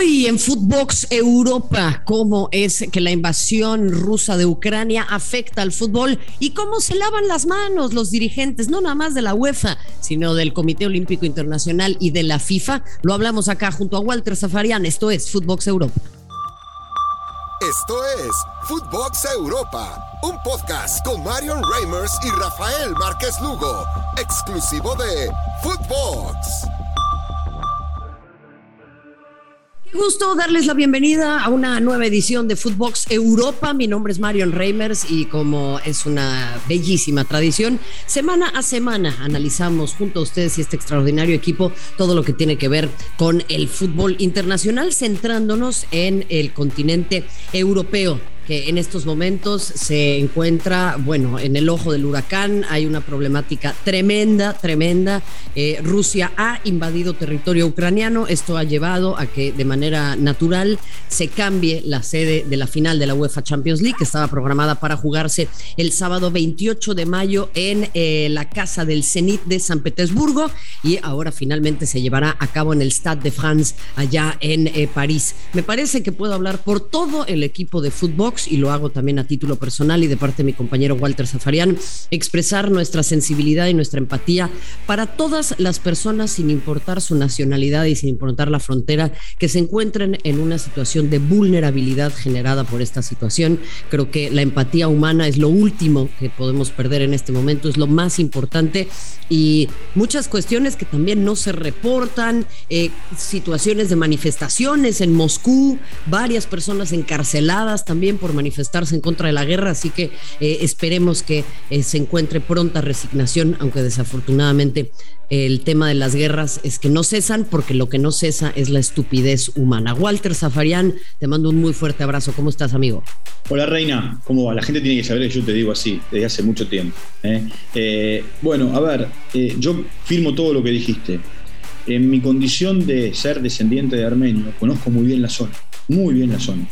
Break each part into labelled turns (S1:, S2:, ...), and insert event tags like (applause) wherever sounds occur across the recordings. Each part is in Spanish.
S1: Hoy en Footbox Europa, cómo es que la invasión rusa de Ucrania afecta al fútbol y cómo se lavan las manos los dirigentes, no nada más de la UEFA, sino del Comité Olímpico Internacional y de la FIFA. Lo hablamos acá junto a Walter Zafarian. Esto es Footbox Europa.
S2: Esto es Footbox Europa, un podcast con Marion Reimers y Rafael Márquez Lugo, exclusivo de Footbox.
S1: Gusto darles la bienvenida a una nueva edición de Footbox Europa. Mi nombre es Marion Reimers y como es una bellísima tradición, semana a semana analizamos junto a ustedes y este extraordinario equipo todo lo que tiene que ver con el fútbol internacional, centrándonos en el continente europeo en estos momentos se encuentra, bueno, en el ojo del huracán. Hay una problemática tremenda, tremenda. Eh, Rusia ha invadido territorio ucraniano. Esto ha llevado a que de manera natural se cambie la sede de la final de la UEFA Champions League, que estaba programada para jugarse el sábado 28 de mayo en eh, la casa del Zenit de San Petersburgo y ahora finalmente se llevará a cabo en el Stade de France allá en eh, París. Me parece que puedo hablar por todo el equipo de fútbol y lo hago también a título personal y de parte de mi compañero Walter Zafarian, expresar nuestra sensibilidad y nuestra empatía para todas las personas sin importar su nacionalidad y sin importar la frontera que se encuentren en una situación de vulnerabilidad generada por esta situación. Creo que la empatía humana es lo último que podemos perder en este momento, es lo más importante y muchas cuestiones que también no se reportan, eh, situaciones de manifestaciones en Moscú, varias personas encarceladas también por manifestarse en contra de la guerra, así que eh, esperemos que eh, se encuentre pronta resignación, aunque desafortunadamente el tema de las guerras es que no cesan, porque lo que no cesa es la estupidez humana. Walter Zafarian, te mando un muy fuerte abrazo. ¿Cómo estás, amigo?
S3: Hola, Reina. ¿Cómo va? La gente tiene que saber que yo te digo así, desde hace mucho tiempo. ¿eh? bueno, a ver, yo firmo todo lo que dijiste. En mi condición de ser descendiente de armenio, conozco muy bien la zona, muy bien la zona.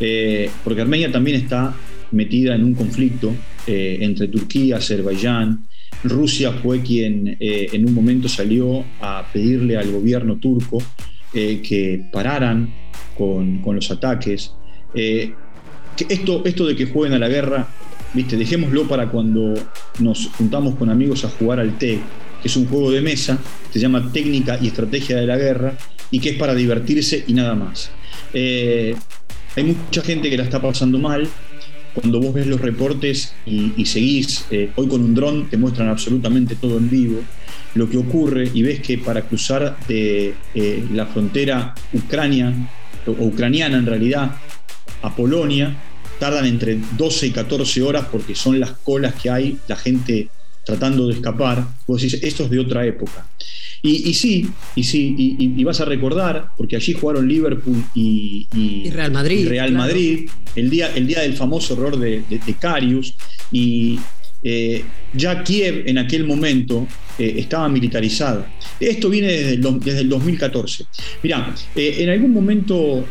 S3: Eh, porque Armenia también está metida en un conflicto eh, entre Turquía, Azerbaiyán. Rusia fue quien eh, en un momento salió a pedirle al gobierno turco que pararan con, los ataques. esto, esto de que jueguen a la guerra, viste, dejémoslo para cuando nos juntamos con amigos a jugar al TEC, que es un juego de mesa, se llama Técnica y Estrategia de la Guerra, y que es para divertirse y nada más. Hay mucha gente que la está pasando mal. Cuando vos ves los reportes y, seguís, eh, hoy con un dron te muestran absolutamente todo en vivo, lo que ocurre y ves que para cruzar de eh, la frontera Ucrania, o ucraniana en realidad, a Polonia, tardan entre 12 y 14 horas porque son las colas que hay, la gente tratando de escapar. Vos decís, esto es de otra época. Y, sí, y sí, y, vas a recordar, porque allí jugaron Liverpool y,
S1: Real Madrid.
S3: Real Madrid, el día, el día del famoso error de, de, Carius, y eh, ya Kiev en aquel momento eh, estaba militarizada. Esto viene desde el, desde el 2014. Mirá, eh, en algún momento,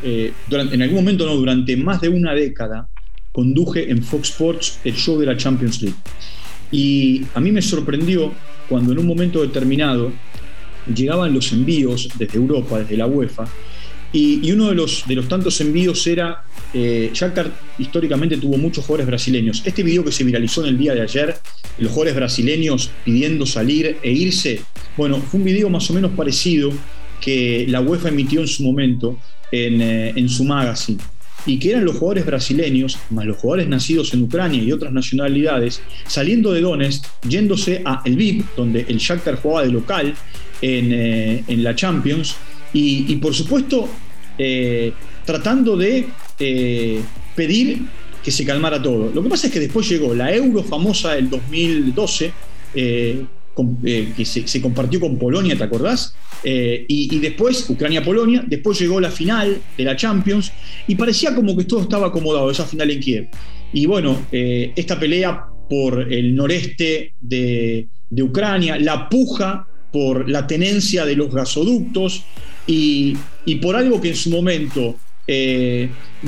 S3: durante, en algún momento no, durante más de una década, conduje en Fox Sports el show de la Champions League. Y a mí me sorprendió cuando en un momento determinado llegaban los envíos desde Europa, desde la UEFA, y, uno de los, de los tantos envíos era, eh, históricamente tuvo muchos jugadores brasileños. Este video que se viralizó en el día de ayer, los jugadores brasileños pidiendo salir e irse, bueno, fue un video más o menos parecido que la UEFA emitió en su momento en, eh, en su magazine y que eran los jugadores brasileños, más los jugadores nacidos en Ucrania y otras nacionalidades, saliendo de Donetsk, yéndose a El VIP, donde el Shakhtar jugaba de local en, eh, la Champions, y, por supuesto eh, tratando de eh, pedir que se calmara todo. Lo que pasa es que después llegó la Euro famosa del 2012, eh, que se, compartió con Polonia, ¿te acordás? Eh, y, después, Ucrania-Polonia, después llegó la final de la Champions y parecía como que todo estaba acomodado, esa final en Kiev. Y bueno, esta pelea por el noreste de, Ucrania, la puja por la tenencia de los gasoductos y, por algo que en su momento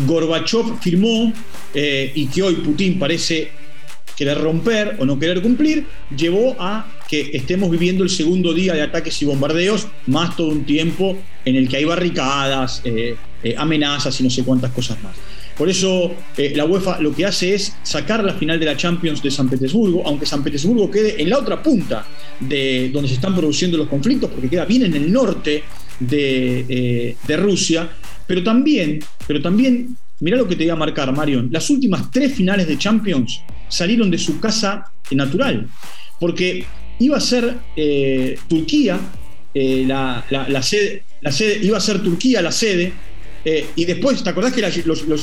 S3: Gorbachev firmó y que hoy Putin parece querer romper o no querer cumplir, llevó a que estemos viviendo el segundo día de ataques y bombardeos, más todo un tiempo en el que hay barricadas, eh, eh, amenazas y no sé cuántas cosas más. Por eso eh, la UEFA lo que hace es sacar la final de la Champions de San Petersburgo, aunque San Petersburgo quede en la otra punta de donde se están produciendo los conflictos, porque queda bien en el norte de, de Rusia, pero también, pero también Mirá lo que te voy a marcar, Marion. Las últimas tres finales de Champions salieron de su casa natural. Porque iba a ser eh, Turquía eh, la sede, iba a ser Turquía la sede, eh, y después, ¿te acordás que la,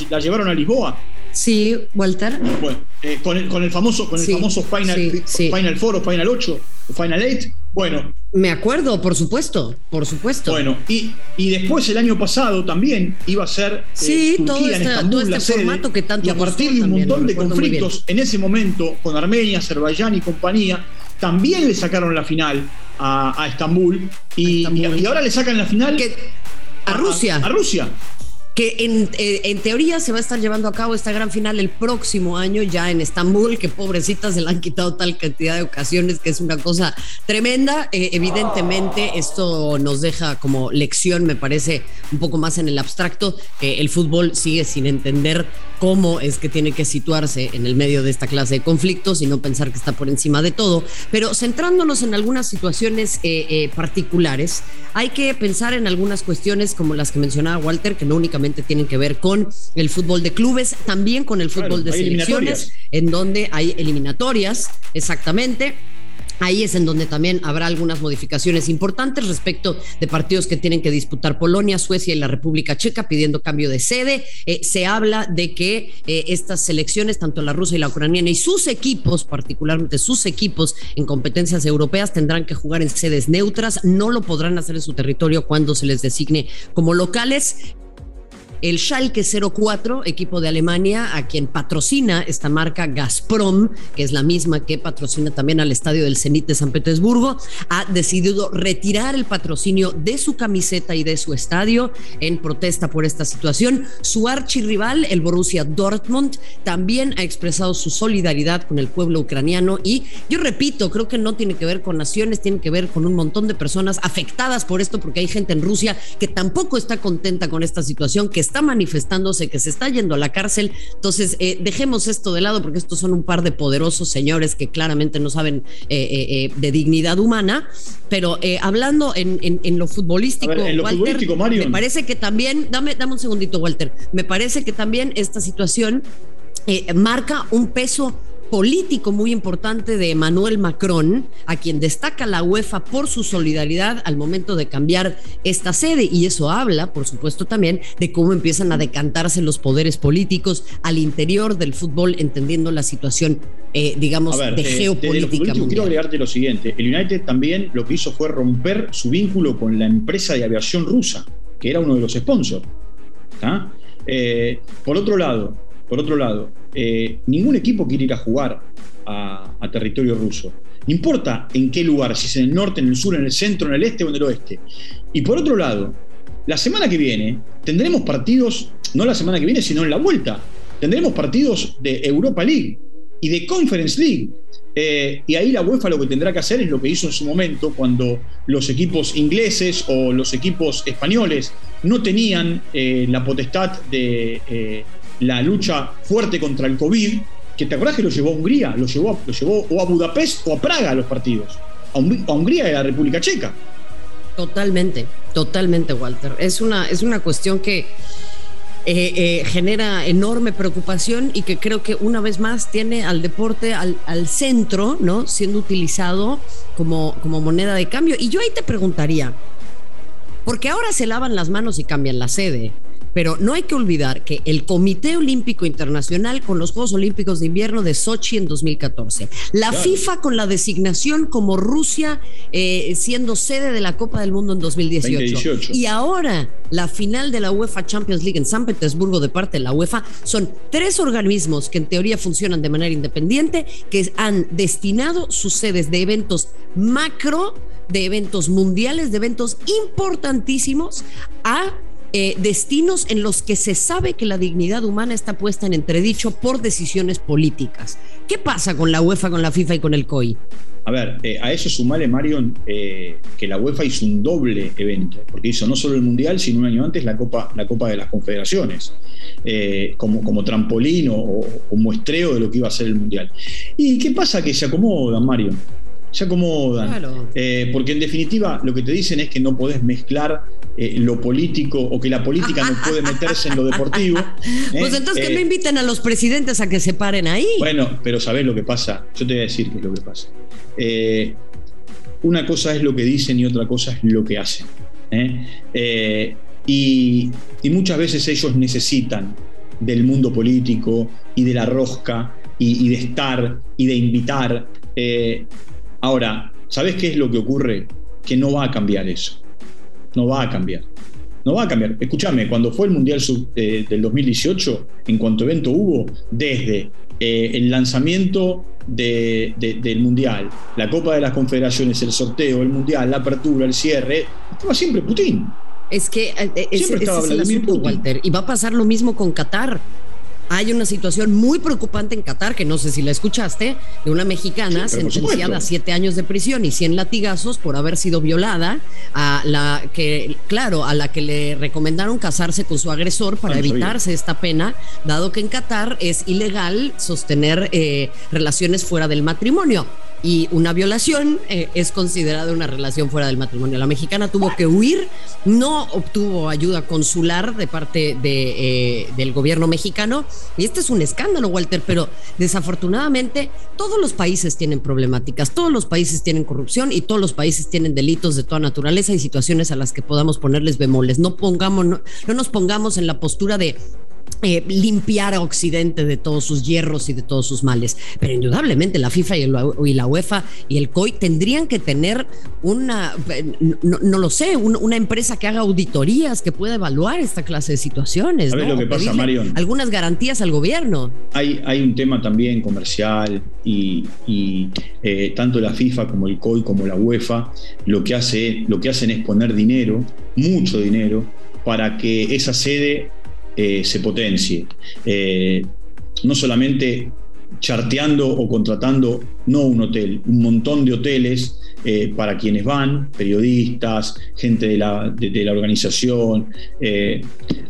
S3: la llevaron a Lisboa?
S1: Sí, Walter.
S3: Bueno, eh, con, el, con, el, famoso, con el famoso Final, Final Four o Final 8 o Final 8. Bueno.
S1: Me acuerdo, por supuesto, por supuesto.
S3: Bueno, y, y después el año pasado también iba a ser eh,
S1: sí, todo este, todo este formato que tanto
S3: Y a partir de un montón de conflictos en ese momento con Armenia, Azerbaiyán y compañía, también le sacaron la final a, Estambul, y, Y, ahora le sacan la final
S1: a Rusia.
S3: a Rusia
S1: que eh, en, teoría se va a estar llevando a cabo esta gran final el próximo año ya en Estambul, que pobrecitas se la han quitado tal cantidad de ocasiones que es una cosa tremenda. Eh, evidentemente esto nos deja como lección, me parece un poco más en el abstracto, que el fútbol sigue sin entender cómo es que tiene que situarse en el medio de esta clase de conflictos y no pensar que está por encima de todo. Pero centrándonos en algunas situaciones eh, particulares, hay que pensar en algunas cuestiones como las que mencionaba Walter, que no únicamente tienen que ver con el fútbol de clubes, también con el fútbol de selecciones, en donde hay eliminatorias, exactamente. Ahí es en donde también habrá algunas modificaciones importantes respecto de partidos que tienen que disputar Polonia, Suecia y la República Checa pidiendo cambio de sede. Eh, se habla de que eh, estas selecciones, tanto la rusa y la ucraniana y sus equipos, particularmente sus equipos en competencias europeas, tendrán que jugar en sedes neutras. No lo podrán hacer en su territorio cuando se les designe como locales el Schalke 04, equipo de Alemania, a quien patrocina esta marca Gazprom, que es la misma que patrocina también al estadio del Zenit de San Petersburgo, ha decidido retirar el patrocinio de su camiseta y de su estadio en protesta por esta situación. Su archirrival, el Borussia Dortmund, también ha expresado su solidaridad con el pueblo ucraniano y yo repito, creo que no tiene que ver con naciones, tiene que ver con un montón de personas afectadas por esto porque hay gente en Rusia que tampoco está contenta con esta situación, que está manifestándose, que se está yendo a la cárcel. Entonces, eh, dejemos esto de lado porque estos son un par de poderosos señores que claramente no saben eh, eh, de dignidad humana. Pero hablando en, lo futbolístico,
S3: Walter,
S1: me parece que también, dame, dame un segundito, Walter, me parece que también esta situación marca un peso político muy importante de Emmanuel Macron, a quien destaca la UEFA por su solidaridad al momento de cambiar esta sede. Y eso habla, por supuesto, también de cómo empiezan a decantarse los poderes políticos al interior del fútbol, entendiendo la situación, eh, digamos, de eh, geopolítica.
S3: quiero agregarte lo siguiente: el United también lo que hizo fue romper su vínculo con la empresa de aviación rusa, que era uno de los sponsors. Eh, por otro lado, por otro lado, eh, ningún equipo quiere ir a jugar a, territorio ruso. No importa en qué lugar, si es en el norte, en el sur, en el centro, en el este o en el oeste. Y por otro lado, la semana que viene tendremos partidos, no la semana que viene, sino en la vuelta, tendremos partidos de Europa League y de Conference League. Eh, y ahí la UEFA lo que tendrá que hacer es lo que hizo en su momento cuando los equipos ingleses o los equipos españoles no tenían eh, la potestad de la lucha fuerte contra el COVID, que te acordás que lo llevó a Hungría, lo llevó, lo llevó o a Budapest o a Praga los partidos, a, Hungría y a la República Checa.
S1: Totalmente, totalmente, Walter. Es una, es una cuestión que eh, eh, genera enorme preocupación y que creo que una vez más tiene al deporte al, centro, ¿no? Siendo utilizado como, como moneda de cambio. Y yo ahí te preguntaría, porque ahora se lavan las manos y cambian la sede. Pero no hay que olvidar que el Comité Olímpico Internacional con los Juegos Olímpicos de Invierno de Sochi en 2014, la FIFA con la designación como Rusia eh, siendo sede de la Copa del Mundo en 2018 y ahora la final de la UEFA Champions League en San Petersburgo de parte de la UEFA son tres organismos que en teoría funcionan de manera independiente que han destinado sus sedes de eventos macro de eventos mundiales, de eventos importantísimos a eh, destinos en los que se sabe que la dignidad humana está puesta en entredicho por decisiones políticas. ¿Qué pasa con la UEFA, con la FIFA y con el COI?
S3: A ver, eh, a eso sumale, Marion, eh, que la UEFA hizo un doble evento, porque hizo no solo el Mundial, sino un año antes la Copa, la Copa de las Confederaciones, como, como trampolín o, muestreo de lo que iba a ser el Mundial. ¿Y qué pasa? Que se acomodan, Marion se acomodan. Eh, porque en definitiva lo que te dicen es que no podés mezclar eh, lo político o que la política no puede meterse en lo deportivo. (laughs)
S1: Pues entonces que no inviten a los presidentes a que se paren ahí.
S3: Bueno, pero ¿sabés lo que pasa? Yo te voy a decir qué es lo que pasa. una cosa es lo que dicen y otra cosa es lo que hacen. Y, muchas veces ellos necesitan del mundo político y de la rosca y, de estar y de invitar. Ahora, ¿sabes qué es lo que ocurre? Que no va a cambiar eso. No va a cambiar. No va a cambiar. Escúchame, cuando fue el Mundial eh, del 2018, en cuanto evento hubo, desde eh, el lanzamiento del Mundial, la Copa de las Confederaciones, el sorteo, el Mundial, la apertura, el cierre, estaba siempre Putin.
S1: Es que eh, siempre estaba es el asunto, Walter. Y va a pasar lo mismo con Qatar. Hay una situación muy preocupante en Qatar, que no sé si la escuchaste, de una mexicana sentenciada a siete años de prisión y 100 latigazos por haber sido violada, a la que, claro, a la que le recomendaron casarse con su agresor para ah, evitarse esta pena, dado que en Qatar es ilegal sostener eh, relaciones fuera del matrimonio y una violación eh, es considerada una relación fuera del matrimonio. La mexicana tuvo que huir, no obtuvo ayuda consular de parte eh, del gobierno mexicano y este es un escándalo, Walter, pero desafortunadamente todos los países tienen problemáticas, todos los países tienen corrupción y todos los países tienen delitos de toda naturaleza y situaciones a las que podamos ponerles bemoles. No, pongamos, no nos pongamos en la postura de eh, limpiar a Occidente de todos sus hierros y de todos sus males. Pero indudablemente la FIFA y, la UEFA y el COI tendrían que tener una, no, lo sé, una empresa que haga auditorías, que pueda evaluar esta clase de situaciones.
S3: ¿Sabes lo que pasa, Marion?
S1: Algunas garantías al gobierno.
S3: Hay, hay un tema también comercial y, eh, tanto la FIFA como el COI como la UEFA lo que, hace, lo que hacen es poner dinero, mucho dinero, para que esa sede eh, se potencie. Eh, no solamente charteando o contratando, no un hotel, un montón de hoteles eh, para quienes van, periodistas, gente de la, de, la organización.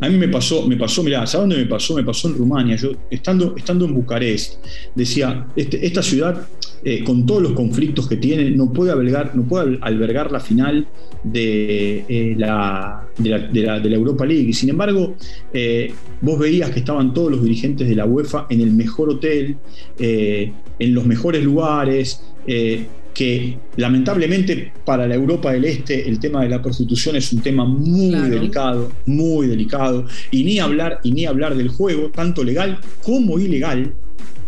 S3: a mí me pasó, me pasó, mirá, ¿sabes dónde me pasó? Me pasó en Rumania. Yo, estando, estando en Bucarest, decía, este, esta ciudad eh, con todos los conflictos que tiene, no puede albergar, no puede albergar la final de, eh, la, de, la, Europa League. Y sin embargo, eh, vos veías que estaban todos los dirigentes de la UEFA en el mejor hotel, en los mejores lugares que lamentablemente para la Europa del Este el tema de la prostitución es un tema muy delicado, muy delicado, y ni hablar, y ni hablar del juego, tanto legal como ilegal,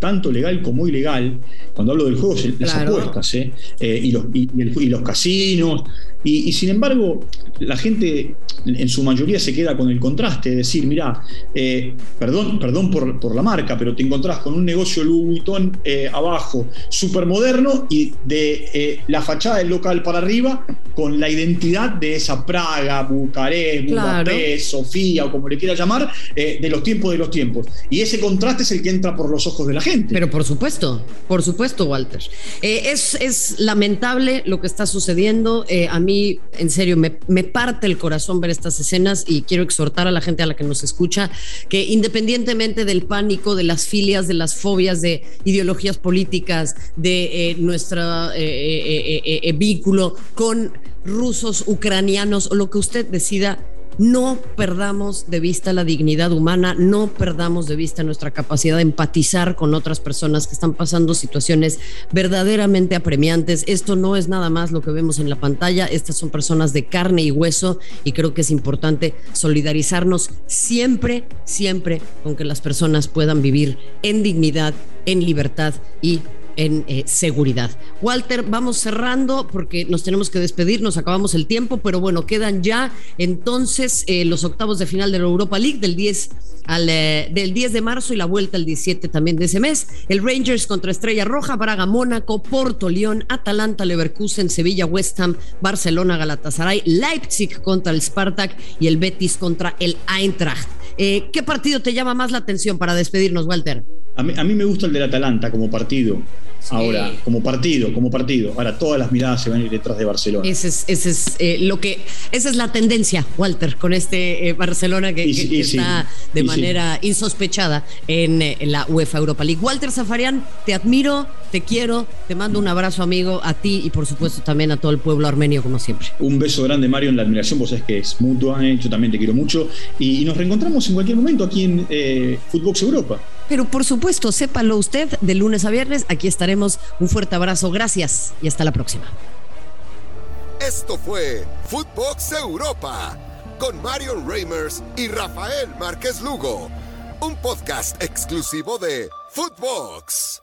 S3: tanto legal como ilegal, cuando hablo del juego, las apuestas, ¿eh? Eh, y, los, y, los casinos, y, sin embargo, la gente en su mayoría se queda con el contraste, de decir, mira, eh, perdón, perdón por, la marca, pero te encontrás con un negocio Louis Vuitton abajo, súper moderno, y de la fachada del local para arriba, con la identidad de esa Praga, Bucarest, Budapest, Sofía, o como le quiera llamar, de los tiempos de los tiempos. Y ese contraste es el que entra por los ojos de la gente.
S1: Pero por supuesto, por supuesto, Walter. Eh, es, es, lamentable lo que está sucediendo. Eh, a mí, en serio, me, me, parte el corazón ver estas escenas y quiero exhortar a la gente a la que nos escucha que independientemente del pánico, de las filias, de las fobias, de ideologías políticas, de eh, nuestro vínculo con rusos, ucranianos o lo que usted decida, no perdamos de vista la dignidad humana, no perdamos de vista nuestra capacidad de empatizar con otras personas que están pasando situaciones verdaderamente apremiantes. Esto no es nada más lo que vemos en la pantalla, estas son personas de carne y hueso y creo que es importante solidarizarnos siempre, siempre con que las personas puedan vivir en dignidad, en libertad y en eh, seguridad. Walter, vamos cerrando porque nos tenemos que despedir, nos acabamos el tiempo, pero bueno, quedan ya entonces eh, los octavos de final de la Europa League del 10 al, eh, del 10 de marzo y la vuelta el 17 también de ese mes. El Rangers contra Estrella Roja, Braga, Mónaco, Porto, León, Atalanta, Leverkusen, Sevilla, West Ham, Barcelona, Galatasaray, Leipzig contra el Spartak y el Betis contra el Eintracht. Eh, ¿Qué partido te llama más la atención para despedirnos, Walter?
S3: A mí, a mí me gusta el del Atalanta como partido. Ahora, como partido, como partido. Ahora todas las miradas se van a ir detrás de Barcelona.
S1: Ese es, ese es eh, lo que, esa es la tendencia, Walter, con este eh, Barcelona que, está de manera insospechada en, en, la UEFA Europa League. Walter Zafarian, te admiro, te quiero, te mando un abrazo, amigo, a ti y por supuesto también a todo el pueblo armenio, como siempre.
S3: Un beso grande, Mario, en la admiración, vos sabés que es mutua, yo también te quiero mucho. Y, nos reencontramos en cualquier momento aquí en eh, Footbox Europa.
S1: Pero por supuesto, sépalo usted, de lunes a viernes, aquí estaremos. Un fuerte abrazo, gracias y hasta la próxima.
S2: Esto fue Footbox Europa con Marion Reimers y Rafael Márquez Lugo, un podcast exclusivo de Footbox.